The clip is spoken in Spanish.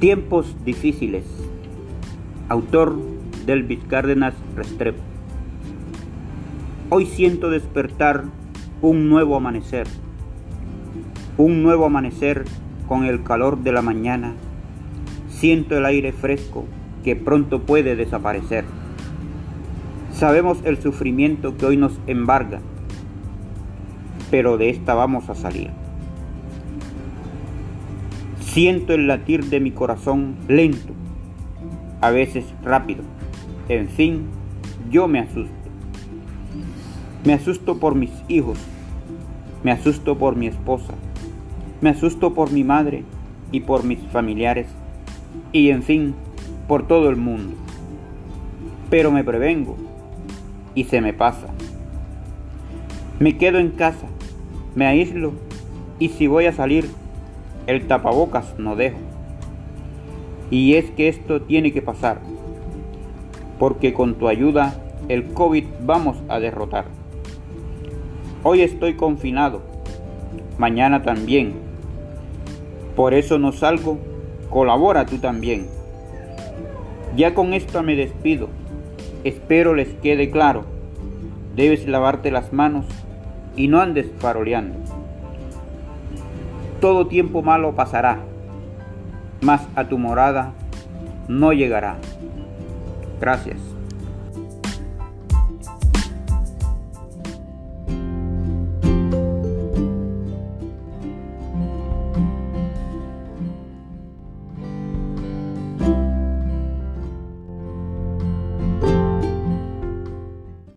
Tiempos difíciles. Autor Delvis Cárdenas Restrepo. Hoy siento despertar un nuevo amanecer. Un nuevo amanecer con el calor de la mañana. Siento el aire fresco que pronto puede desaparecer. Sabemos el sufrimiento que hoy nos embarga, pero de esta vamos a salir. Siento el latir de mi corazón lento, a veces rápido. En fin, yo me asusto. Me asusto por mis hijos, me asusto por mi esposa, me asusto por mi madre y por mis familiares y en fin, por todo el mundo. Pero me prevengo y se me pasa. Me quedo en casa, me aíslo y si voy a salir el tapabocas no dejo. Y es que esto tiene que pasar, porque con tu ayuda el COVID vamos a derrotar. Hoy estoy confinado, mañana también. Por eso no salgo, colabora tú también. Ya con esto me despido, espero les quede claro, debes lavarte las manos y no andes faroleando todo tiempo malo pasará, mas a tu morada no llegará. Gracias.